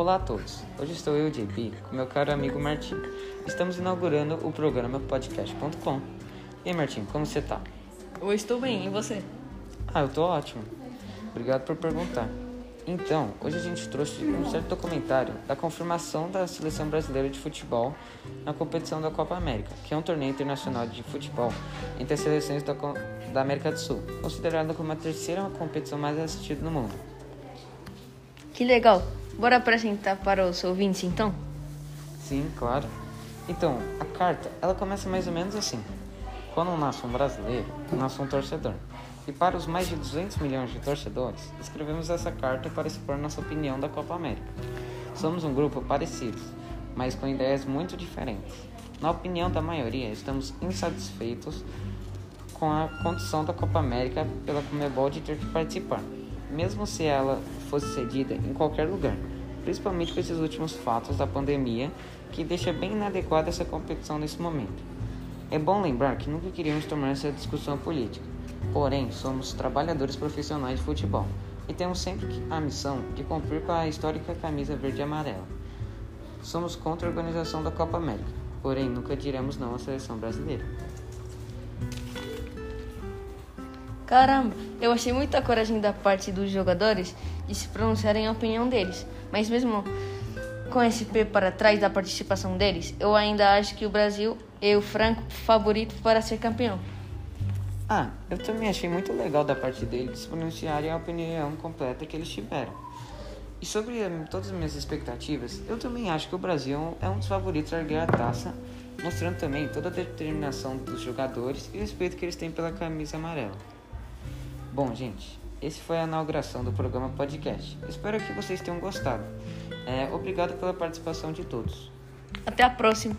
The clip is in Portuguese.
Olá a todos, hoje estou eu, JP, com meu caro amigo Martim. Estamos inaugurando o programa podcast.com. E aí, Martim, como você tá? Eu estou bem, e você? Ah, eu tô ótimo. Obrigado por perguntar. Então, hoje a gente trouxe um certo documentário da confirmação da seleção brasileira de futebol na competição da Copa América, que é um torneio internacional de futebol entre as seleções da, da América do Sul, considerada como a terceira competição mais assistida no mundo. Que legal! Bora apresentar para os ouvintes então? Sim, claro. Então, a carta, ela começa mais ou menos assim. Quando nasce um brasileiro, nasce um torcedor. E para os mais de 200 milhões de torcedores, escrevemos essa carta para expor nossa opinião da Copa América. Somos um grupo parecido, mas com ideias muito diferentes. Na opinião da maioria, estamos insatisfeitos com a condição da Copa América pela Comebol de ter que participar, mesmo se ela fosse cedida em qualquer lugar, principalmente com esses últimos fatos da pandemia que deixa bem inadequada essa competição nesse momento. É bom lembrar que nunca queríamos tomar essa discussão política, porém somos trabalhadores profissionais de futebol e temos sempre a missão de cumprir com a histórica camisa verde e amarela. Somos contra a organização da Copa América, porém nunca diremos não à seleção brasileira. Caramba, eu achei muita coragem da parte dos jogadores de se pronunciarem a opinião deles, mas mesmo com esse pé para trás da participação deles, eu ainda acho que o Brasil é o franco favorito para ser campeão. Ah, eu também achei muito legal da parte deles se pronunciarem a opinião completa que eles tiveram. E sobre um, todas as minhas expectativas, eu também acho que o Brasil é um dos favoritos a erguer a taça, mostrando também toda a determinação dos jogadores e o respeito que eles têm pela camisa amarela. Bom, gente, esse foi a inauguração do programa podcast. Espero que vocês tenham gostado. É, obrigado pela participação de todos. Até a próxima!